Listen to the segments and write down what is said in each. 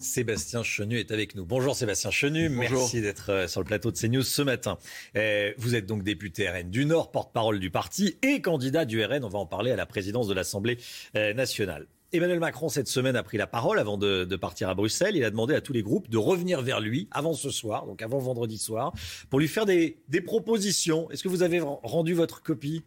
Sébastien Chenu est avec nous. Bonjour Sébastien Chenu, merci d'être euh, sur le plateau de CNews ce matin. Euh, vous êtes donc député RN du Nord, porte-parole du parti et candidat du RN, on va en parler à la présidence de l'Assemblée euh, nationale. Emmanuel Macron, cette semaine, a pris la parole avant de, partir à Bruxelles. Il a demandé à tous les groupes de revenir vers lui avant ce soir, donc avant vendredi soir, pour lui faire des, des propositions. Est-ce que vous avez rendu votre copie?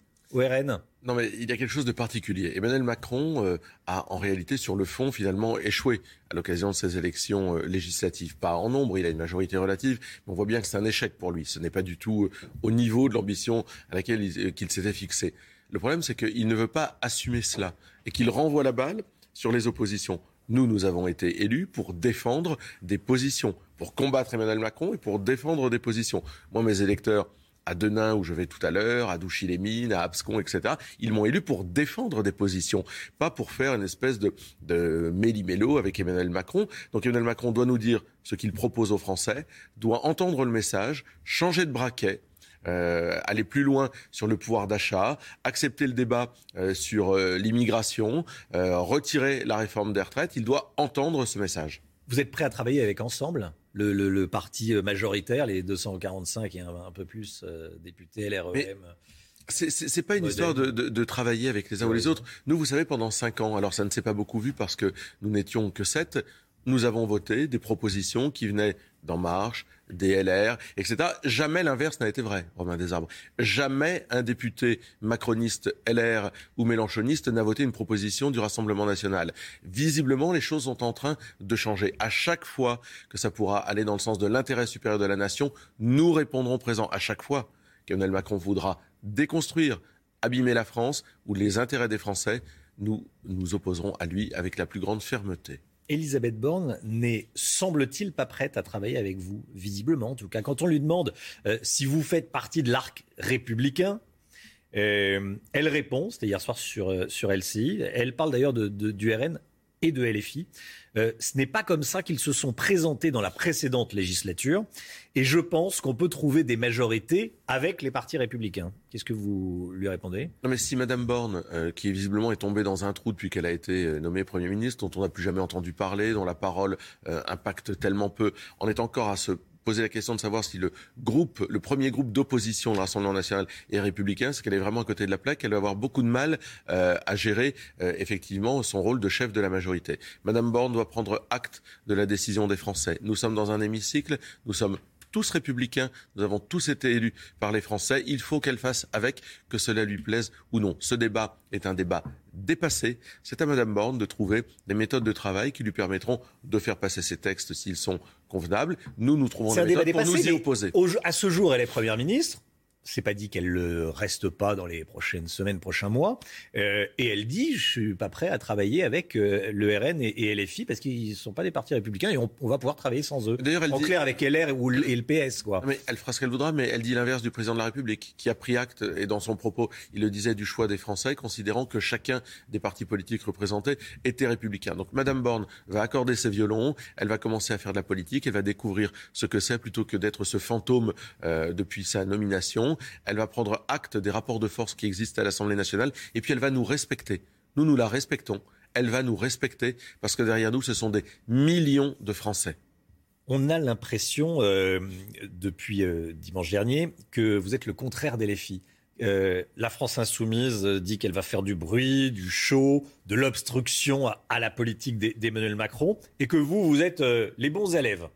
Non, mais il y a quelque chose de particulier. Emmanuel Macron euh, a en réalité, sur le fond, finalement échoué à l'occasion de ces élections euh, législatives. Pas en nombre, il a une majorité relative, mais on voit bien que c'est un échec pour lui. Ce n'est pas du tout euh, au niveau de l'ambition à laquelle il, s'était fixé. Le problème, c'est qu'il ne veut pas assumer cela et qu'il renvoie la balle sur les oppositions. Nous, nous avons été élus pour défendre des positions, pour combattre Emmanuel Macron et pour défendre des positions. Moi, mes électeurs, à Denain où je vais tout à l'heure, à Douchy-les-Mines, à Abscon, etc. Ils m'ont élu pour défendre des positions, pas pour faire une espèce de, de méli-mélo avec Emmanuel Macron. Donc Emmanuel Macron doit nous dire ce qu'il propose aux Français, doit entendre le message, changer de braquet, euh, aller plus loin sur le pouvoir d'achat, accepter le débat euh, sur euh, l'immigration, retirer la réforme des retraites. Il doit entendre ce message. Vous êtes prêt à travailler avec Ensemble le, parti majoritaire, les 245 et un, peu plus euh, députés, LREM c'est pas une histoire de, travailler avec les uns ou les autres. Nous, vous savez, pendant cinq ans, alors ça ne s'est pas beaucoup vu parce que nous n'étions que sept, nous avons voté des propositions qui venaient d'En Marche, des LR, etc. Jamais l'inverse n'a été vrai, Romain Desarbres. Jamais un député macroniste, LR ou mélanchoniste n'a voté une proposition du Rassemblement national. Visiblement, les choses sont en train de changer. À chaque fois que ça pourra aller dans le sens de l'intérêt supérieur de la nation, nous répondrons présents. À chaque fois qu'Emmanuel Macron voudra déconstruire, abîmer la France ou les intérêts des Français, nous nous opposerons à lui avec la plus grande fermeté. Elisabeth Borne n'est, semble-t-il, pas prête à travailler avec vous, visiblement. En tout cas, quand on lui demande euh, si vous faites partie de l'arc républicain, euh, elle répond, c'était hier soir sur, euh, sur LCI, elle parle d'ailleurs de, du RN et de LFI. Euh, ce n'est pas comme ça qu'ils se sont présentés dans la précédente législature. Et je pense qu'on peut trouver des majorités avec les partis républicains. Qu'est-ce que vous lui répondez? Non, mais si Madame Borne, euh, qui visiblement est tombée dans un trou depuis qu'elle a été euh, nommée Premier ministre, dont on n'a plus jamais entendu parler, dont la parole impacte tellement peu, en est encore à se poser la question de savoir si le groupe, le premier groupe d'opposition de l'Assemblée nationale est républicain, c'est qu'elle est vraiment à côté de la plaque. Elle va avoir beaucoup de mal euh, à gérer euh, effectivement son rôle de chef de la majorité. Madame Borne doit prendre acte de la décision des Français. Nous sommes dans un hémicycle, nous sommes tous républicains, nous avons tous été élus par les Français. Il faut qu'elle fasse avec, que cela lui plaise ou non. Ce débat est un débat dépassé. C'est à Mme Borne de trouver des méthodes de travail qui lui permettront de faire passer ces textes s'ils sont convenables. Nous, nous trouvons des méthodes pour nous y opposer. à ce jour, elle est Première ministre c'est pas dit qu'elle ne reste pas dans les prochaines semaines, prochains mois. Euh, et elle dit, je suis pas prêt à travailler avec euh, le RN et, LFI parce qu'ils sont pas des partis républicains et on, va pouvoir travailler sans eux. D'ailleurs, elle en clair avec LR ou, et le PS, quoi. Mais elle fera ce qu'elle voudra, mais elle dit l'inverse du président de la République, qui a pris acte et dans son propos, il le disait du choix des Français, considérant que chacun des partis politiques représentés était républicain. Donc, Madame Borne va accorder ses violons, elle va commencer à faire de la politique, elle va découvrir ce que c'est plutôt que d'être ce fantôme euh, depuis sa nomination elle va prendre acte des rapports de force qui existent à l'Assemblée nationale, et puis elle va nous respecter. Nous, nous la respectons. Elle va nous respecter parce que derrière nous, ce sont des millions de Français. On a l'impression, euh, depuis euh, dimanche dernier, que vous êtes le contraire des Euh, la France insoumise dit qu'elle va faire du bruit, du show, de l'obstruction à, la politique d'Emmanuel Macron, et que vous, vous êtes les bons élèves.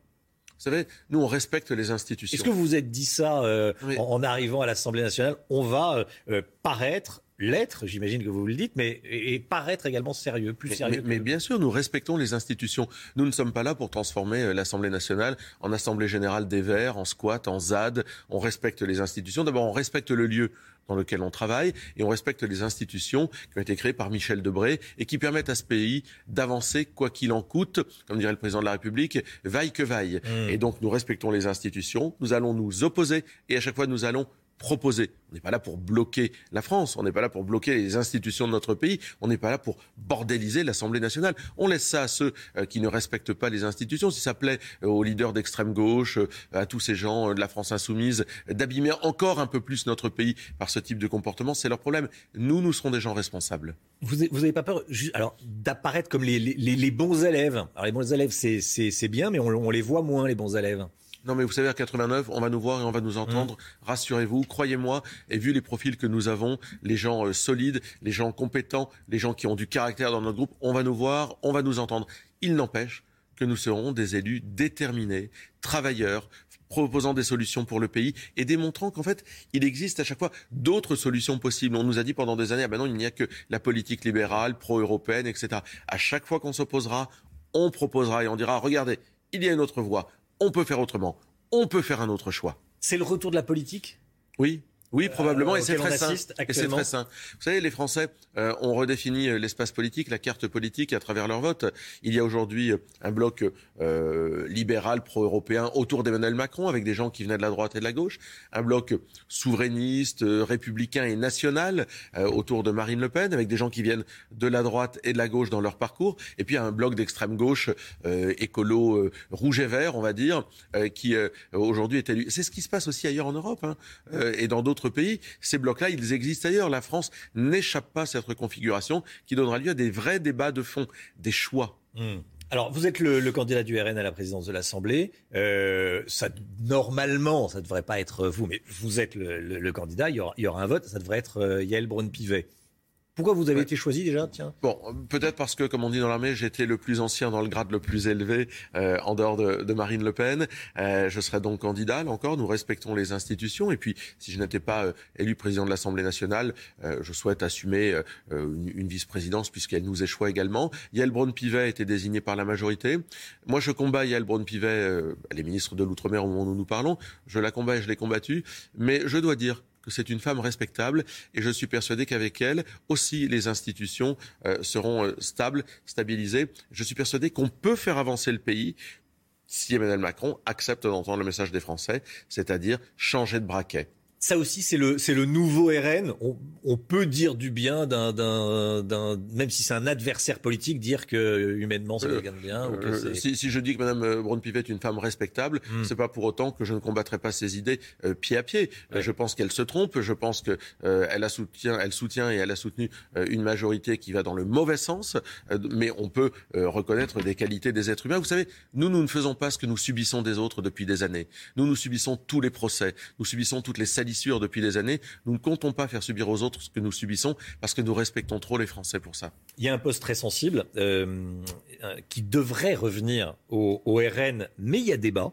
Vous savez, nous, on respecte les institutions. Est-ce que vous vous êtes dit ça euh, en, arrivant à l'Assemblée nationale On va euh, euh, paraître l'être, j'imagine que vous le dites, mais et, paraître également sérieux, plus sérieux. Mais, bien sûr, nous respectons les institutions. Nous ne sommes pas là pour transformer l'Assemblée nationale en Assemblée générale des Verts, en squat, en ZAD. On respecte les institutions. D'abord, on respecte le lieu dans lequel on travaille et on respecte les institutions qui ont été créées par Michel Debré et qui permettent à ce pays d'avancer quoi qu'il en coûte, comme dirait le président de la République, vaille que vaille. Mmh. Et donc nous respectons les institutions, nous allons nous opposer et à chaque fois nous allons proposer. On n'est pas là pour bloquer la France, on n'est pas là pour bloquer les institutions de notre pays, on n'est pas là pour bordéliser l'Assemblée nationale. On laisse ça à ceux euh, qui ne respectent pas les institutions. Si ça plaît euh, aux leaders d'extrême gauche, euh, à tous ces gens de la France insoumise, d'abîmer encore un peu plus notre pays par ce type de comportement, c'est leur problème. Nous, nous serons des gens responsables. Vous n'avez pas peur alors d'apparaître comme les, bons élèves Alors les bons élèves, c'est bien, mais on les voit moins, les bons élèves. Non, mais vous savez, à 89, on va nous voir et on va nous entendre. Mmh. Rassurez-vous, croyez-moi. Et vu les profils que nous avons, les gens euh, solides, les gens compétents, les gens qui ont du caractère dans notre groupe, on va nous voir, on va nous entendre. Il n'empêche que nous serons des élus déterminés, travailleurs, proposant des solutions pour le pays et démontrant qu'en fait, il existe à chaque fois d'autres solutions possibles. On nous a dit pendant des années, ah ben non, il n'y a que la politique libérale, pro-européenne, etc. À chaque fois qu'on s'opposera, on proposera et on dira, regardez, il y a une autre voie on peut faire autrement. On peut faire un autre choix. C'est le retour de la politique? Oui. Oui, probablement, et c'est très très sain. Vous savez, les Français euh, ont redéfini euh, l'espace politique, la carte politique à travers leur vote. Il y a aujourd'hui euh, un bloc libéral, pro-européen autour d'Emmanuel Macron, avec des gens qui venaient de la droite et de la gauche. Un bloc souverainiste, républicain et national autour de Marine Le Pen, avec des gens qui viennent de la droite et de la gauche dans leur parcours. Et puis un bloc d'extrême gauche, écolo, rouge et vert, on va dire, qui aujourd'hui est élu. C'est ce qui se passe aussi ailleurs en Europe hein, et dans d'autres pays. Ces blocs-là, ils existent ailleurs. La France n'échappe pas à cette reconfiguration qui donnera lieu à des vrais débats de fond, des choix. Hmm. Alors, vous êtes le, candidat du RN à la présidence de l'Assemblée. Euh, normalement, ça ne devrait pas être vous, mais vous êtes le, candidat. Il y, aura, un vote. Ça devrait être euh, Yael Braun-Pivet. Pourquoi vous avez été choisi déjà Tiens? Bon, peut-être parce que, comme on dit dans l'armée, j'étais le plus ancien dans le grade le plus élevé euh, en dehors de, de, Marine Le Pen. Euh, je serai donc candidat. Là encore, nous respectons les institutions. Et puis, si je n'étais pas euh, élu président de l'Assemblée nationale, euh, je souhaite assumer euh, une, une vice-présidence puisqu'elle nous échoue également. Yael Braun-Pivet a été désignée par la majorité. Moi, je combats Yael Braun-Pivet. elle est ministre de l'Outre-mer au moment où nous nous parlons. Je la combats et je l'ai combattue. Mais je dois dire que c'est une femme respectable et je suis persuadé qu'avec elle aussi les institutions euh, seront euh, stables, stabilisées. Je suis persuadé qu'on peut faire avancer le pays si Emmanuel Macron accepte d'entendre le message des Français, c'est-à-dire changer de braquet ça aussi, c'est le, c'est le nouveau RN. On, peut dire du bien d'un, d'un, même si c'est un adversaire politique, dire que humainement ça gagne bien. Euh, si, si, je dis que Mme euh, Braun-Pivet est une femme respectable, ce hmm. c'est pas pour autant que je ne combattrai pas ses idées euh, pied à pied. je pense qu'elle se trompe. Je pense que elle a soutient, elle soutient et elle a soutenu une majorité qui va dans le mauvais sens. mais on peut reconnaître des qualités des êtres humains. Vous savez, nous, nous ne faisons pas ce que nous subissons des autres depuis des années. Nous, nous subissons tous les procès. Nous subissons toutes les depuis des années. Nous ne comptons pas faire subir aux autres ce que nous subissons parce que nous respectons trop les Français pour ça. Il y a un poste très sensible euh, qui devrait revenir au, RN, mais il y a débat.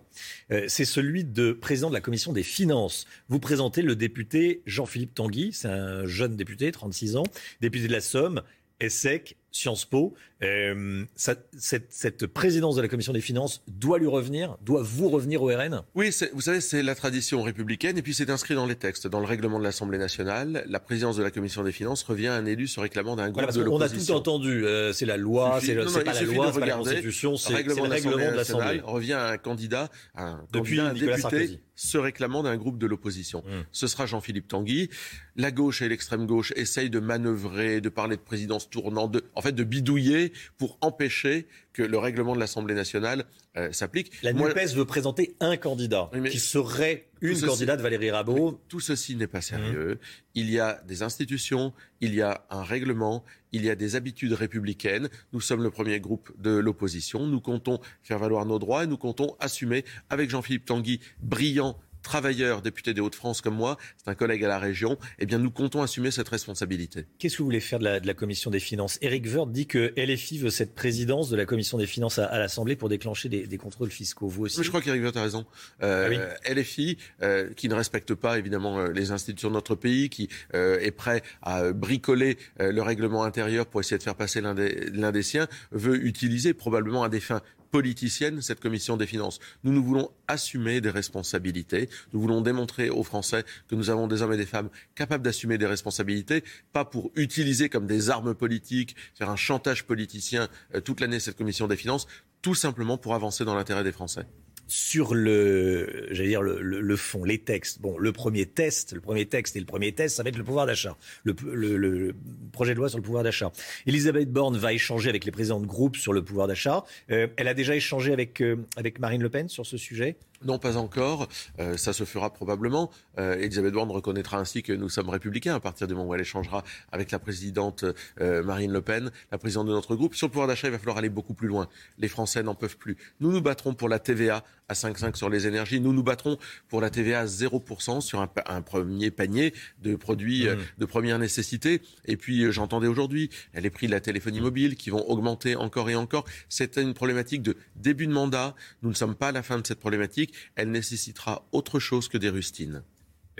Euh, c'est celui de président de la commission des finances. Vous présentez le député Jean-Philippe Tanguy, c'est un jeune député, 36 ans, député de la Somme, ESSEC, Sciences Po. Euh, cette, présidence de la commission des finances doit lui revenir, doit vous revenir au RN Oui, vous savez, c'est la tradition républicaine et puis c'est inscrit dans les textes, dans le règlement de l'Assemblée nationale. La présidence de la commission des finances revient à un élu se réclamant d'un groupe de l'opposition. On a tout entendu, euh, c'est la loi, c'est pas la loi, c'est pas la constitution, c'est le règlement de l'Assemblée. revient à un candidat, un, Depuis un député se réclamant d'un groupe de l'opposition. Mmh. Ce sera Jean-Philippe Tanguy. La gauche et l'extrême gauche essayent de manœuvrer, de parler de présidence tournante, de, en fait de bidouiller pour empêcher que le règlement de l'Assemblée nationale euh, s'applique. La NUPES veut présenter un candidat qui serait une candidate Valérie Rabault. Tout ceci n'est pas sérieux. Mmh. Il y a des institutions, il y a un règlement, il y a des habitudes républicaines. Nous sommes le premier groupe de l'opposition. Nous comptons faire valoir nos droits et nous comptons assumer avec Jean-Philippe Tanguy, brillant travailleur, député des Hauts-de-France comme moi, c'est un collègue à la région, eh bien nous comptons assumer cette responsabilité. Qu'est-ce que vous voulez faire de la, commission des finances? Éric Woerth dit que LFI veut cette présidence de la commission des finances à, l'Assemblée pour déclencher des, contrôles fiscaux. Vous aussi? Je crois qu'Éric Woerth a raison. Euh, ah LFI, euh, qui ne respecte pas évidemment euh, les institutions de notre pays, qui est prêt à bricoler le règlement intérieur pour essayer de faire passer l'un des, des siens, veut utiliser probablement à des fins politicienne, cette commission des finances. Nous, nous voulons assumer des responsabilités. Nous voulons démontrer aux Français que nous avons des hommes et des femmes capables d'assumer des responsabilités, pas pour utiliser comme des armes politiques, faire un chantage politicien euh, toute l'année cette commission des finances, tout simplement pour avancer dans l'intérêt des Français. Sur le, j'allais dire le, le, fond, les textes. Bon, le premier test, le premier texte et le premier test, ça va être le pouvoir d'achat, le, le, projet de loi sur le pouvoir d'achat. Elisabeth Borne va échanger avec les présidents de groupe sur le pouvoir d'achat. Euh, elle a déjà échangé avec euh, avec Marine Le Pen sur ce sujet? Non, pas encore. Euh, ça se fera probablement. Euh, Elisabeth Borne reconnaîtra ainsi que nous sommes républicains à partir du moment où elle échangera avec la présidente euh, Marine Le Pen, la présidente de notre groupe. Sur le pouvoir d'achat, il va falloir aller beaucoup plus loin. Les Français n'en peuvent plus. Nous nous battrons pour la TVA à 5,5 sur les énergies. Nous nous battrons pour la TVA à 0% sur un, un, premier panier de produits mmh. de première nécessité. Et puis, j'entendais aujourd'hui les prix de la téléphonie mobile qui vont augmenter encore et encore. C'est une problématique de début de mandat. Nous ne sommes pas à la fin de cette problématique elle nécessitera autre chose que des rustines.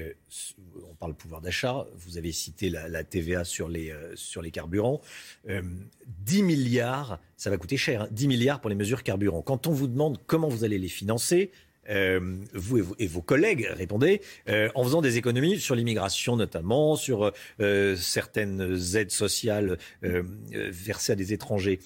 Euh, on parle pouvoir d'achat, vous avez cité la, TVA sur les, euh, sur les carburants. 10 euh, milliards, ça va coûter cher, 10 hein. milliards pour les mesures carburants. Quand on vous demande comment vous allez les financer, vous, et vos collègues répondez en faisant des économies sur l'immigration notamment, sur certaines aides sociales versées à des étrangers.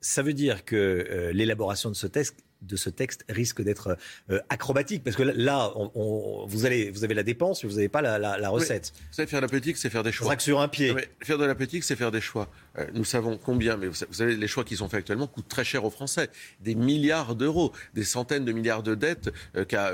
ça veut dire que l'élaboration de ce texte de ce texte risque d'être euh, acrobatique parce que là, vous, allez, vous avez la dépense, mais vous n'avez pas la, recette. vous savez, faire de la politique, c'est faire des choix. sur un pied. faire de la politique, c'est faire des choix. Euh, nous savons combien, mais vous savez, les choix qui sont faits actuellement coûtent très cher aux Français. Des milliards d'euros, des centaines de milliards de dettes euh, qu'a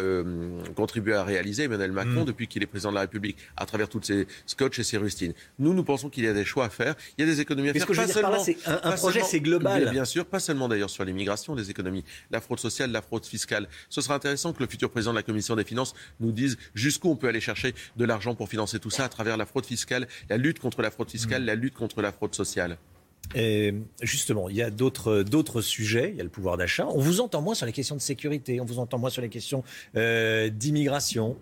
contribué à réaliser Emmanuel Macron mm. depuis qu'il est président de la République, à travers toutes ses scotch et ses rustines. Nous, nous pensons qu'il y a des choix à faire. Il y a des économies à faire. Ce que je veux dire par là, c'est un, projet, c'est global. Bien sûr, pas seulement d'ailleurs sur l'immigration, des économies. La fraude sociale, la fraude fiscale. Ce sera intéressant que le futur président de la Commission des finances nous dise jusqu'où on peut aller chercher de l'argent pour financer tout ça à travers la fraude fiscale, la lutte contre la fraude fiscale, mmh. la lutte contre la fraude sociale. Et justement, il y a d'autres sujets. Il y a le pouvoir d'achat. On vous entend moins sur les questions de sécurité. On vous entend moins sur les questions euh, d'immigration.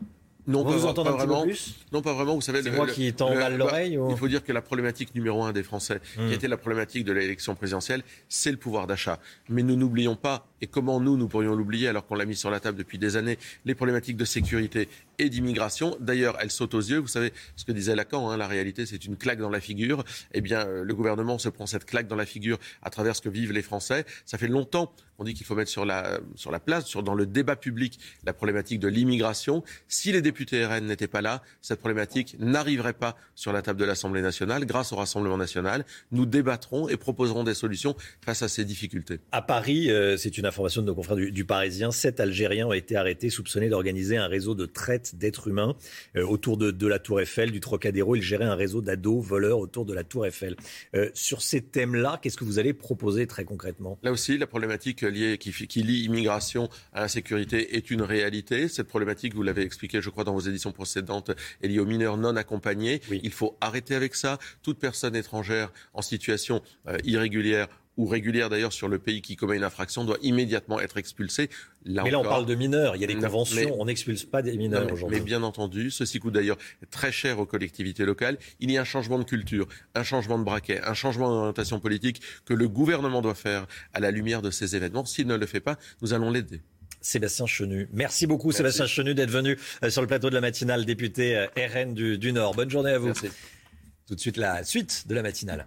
Non, pas, vous entendre vraiment. Plus non, pas vraiment. Vous savez, c'est moi qui tends mal l'oreille. Il faut dire que la problématique numéro un des Français, qui hmm. était la problématique de l'élection présidentielle, c'est le pouvoir d'achat. Mais nous n'oublions pas, et comment nous, nous pourrions l'oublier alors qu'on l'a mis sur la table depuis des années, les problématiques de sécurité et d'immigration. D'ailleurs, elles sautent aux yeux. Vous savez ce que disait Lacan, hein, la réalité, c'est une claque dans la figure. Eh bien, euh, le gouvernement se prend cette claque dans la figure à travers ce que vivent les Français. Ça fait longtemps qu'on dit qu'il faut mettre sur la, sur la place, sur, dans le débat public, la problématique de l'immigration. Si les députés RN n'étaient pas là, cette problématique n'arriverait pas sur la table de l'Assemblée nationale. Grâce au Rassemblement national, nous débattrons et proposerons des solutions face à ces difficultés. À Paris, euh, c'est une information de nos confrères du Parisien, sept Algériens ont été arrêtés soupçonnés d'organiser un réseau de traite d'êtres humains euh, autour de, la Tour Eiffel, du Trocadéro. Il gérait un réseau d'ados voleurs autour de la Tour Eiffel. Euh, sur ces thèmes-là, qu'est-ce que vous allez proposer très concrètement? Là aussi, la problématique liée qui, qui lie immigration à insécurité est une réalité. Cette problématique, vous l'avez expliqué, je crois, dans vos éditions précédentes, est liée aux mineurs non accompagnés. Il faut arrêter avec ça. Toute personne étrangère en situation euh, irrégulière ou régulière d'ailleurs sur le pays qui commet une infraction doit immédiatement être expulsé. mais là, on parle de mineurs. Il y a des conventions. on n'expulse pas des mineurs aujourd'hui. Mais bien entendu, ceci coûte d'ailleurs très cher aux collectivités locales. Il y a un changement de culture, un changement de braquet, un changement d'orientation politique que le gouvernement doit faire à la lumière de ces événements. S'il ne le fait pas, nous allons l'aider. Sébastien Chenu. Merci beaucoup Sébastien Chenu d'être venu euh, sur le plateau de la matinale, député euh, RN du, du Nord. Bonne journée à vous. Merci. Tout de suite la suite de la matinale.